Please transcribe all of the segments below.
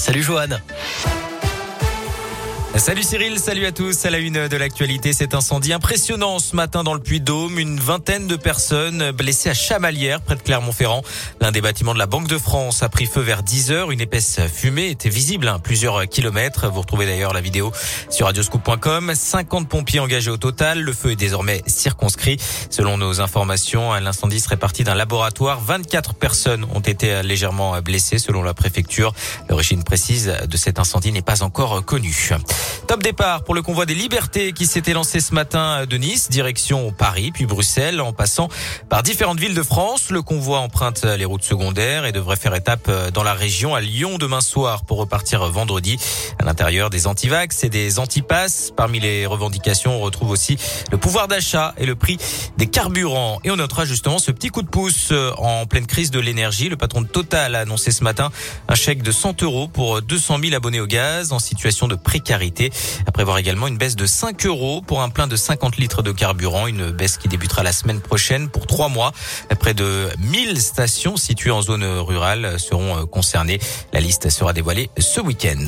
Salut Johan. Salut Cyril, salut à tous. À la une de l'actualité, cet incendie impressionnant ce matin dans le Puy-de-Dôme. Une vingtaine de personnes blessées à Chamalières, près de Clermont-Ferrand. L'un des bâtiments de la Banque de France a pris feu vers 10 heures. Une épaisse fumée était visible à plusieurs kilomètres. Vous retrouvez d'ailleurs la vidéo sur radioscoop.com. 50 pompiers engagés au total. Le feu est désormais circonscrit. Selon nos informations, l'incendie serait parti d'un laboratoire. 24 personnes ont été légèrement blessées selon la préfecture. L'origine précise de cet incendie n'est pas encore connue. Top départ pour le convoi des libertés qui s'était lancé ce matin de Nice, direction Paris, puis Bruxelles, en passant par différentes villes de France. Le convoi emprunte les routes secondaires et devrait faire étape dans la région à Lyon demain soir pour repartir vendredi. À l'intérieur des antivax et des antipasses. Parmi les revendications, on retrouve aussi le pouvoir d'achat et le prix des carburants. Et on notera justement ce petit coup de pouce en pleine crise de l'énergie. Le patron de Total a annoncé ce matin un chèque de 100 euros pour 200 000 abonnés au gaz en situation de précarité à prévoir également une baisse de 5 euros pour un plein de 50 litres de carburant, une baisse qui débutera la semaine prochaine pour trois mois. Près de 1000 stations situées en zone rurale seront concernées. La liste sera dévoilée ce week-end.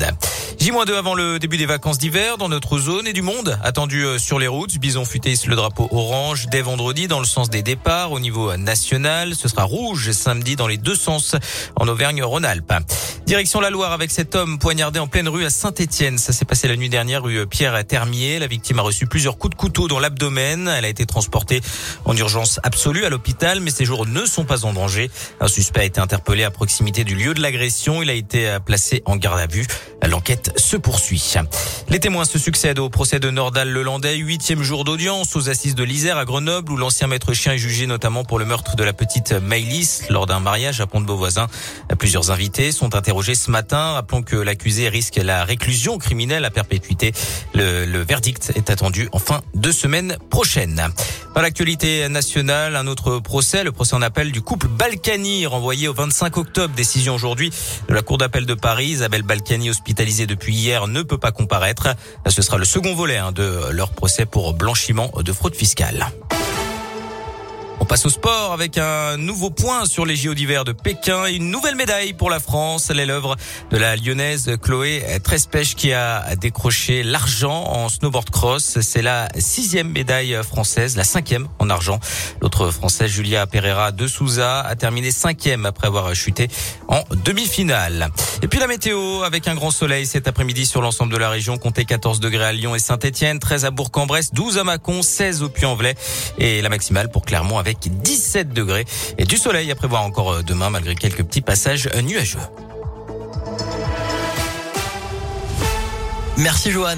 J-2 avant le début des vacances d'hiver dans notre zone et du monde. Attendu sur les routes, Bison futé le drapeau orange dès vendredi dans le sens des départs au niveau national. Ce sera rouge samedi dans les deux sens en Auvergne-Rhône-Alpes. Direction la Loire avec cet homme poignardé en pleine rue à Saint-Étienne. Ça s'est passé la nuit dernière rue Pierre Termier. La victime a reçu plusieurs coups de couteau dans l'abdomen. Elle a été transportée en urgence absolue à l'hôpital, mais ses jours ne sont pas en danger. Un suspect a été interpellé à proximité du lieu de l'agression. Il a été placé en garde à vue. L'enquête se poursuit. Les témoins se succèdent au procès de Nordal Lelandais, huitième jour d'audience aux assises de l'Isère à Grenoble, où l'ancien maître chien est jugé notamment pour le meurtre de la petite Maïlis lors d'un mariage à Pont-de-Beauvoisin. Plusieurs invités sont interrogés ce matin. Rappelons que l'accusé risque la réclusion criminelle à perpétuité. Le, le verdict est attendu en fin de semaine prochaine. Dans l'actualité nationale, un autre procès, le procès en appel du couple Balkany, renvoyé au 25 octobre. Décision aujourd'hui de la Cour d'appel de Paris. Isabelle Balkany, hospitalisée depuis hier, ne peut pas comparaître. Ce sera le second volet hein, de leur procès pour blanchiment de fraude fiscale. On passe au sport avec un nouveau point sur les JO d'hiver de Pékin et une nouvelle médaille pour la France. Elle est l'œuvre de la lyonnaise Chloé Trespech qui a décroché l'argent en snowboard cross. C'est la sixième médaille française, la cinquième en argent. L'autre française, Julia Pereira de Souza, a terminé cinquième après avoir chuté en demi-finale. Et puis la météo avec un grand soleil cet après-midi sur l'ensemble de la région. Comptez 14 degrés à Lyon et Saint-Etienne, 13 à Bourg-en-Bresse, 12 à Mâcon, 16 au Puy-en-Velay et la maximale pour Clermont avec 17 degrés et du soleil à prévoir encore demain malgré quelques petits passages nuageux. Merci Johan.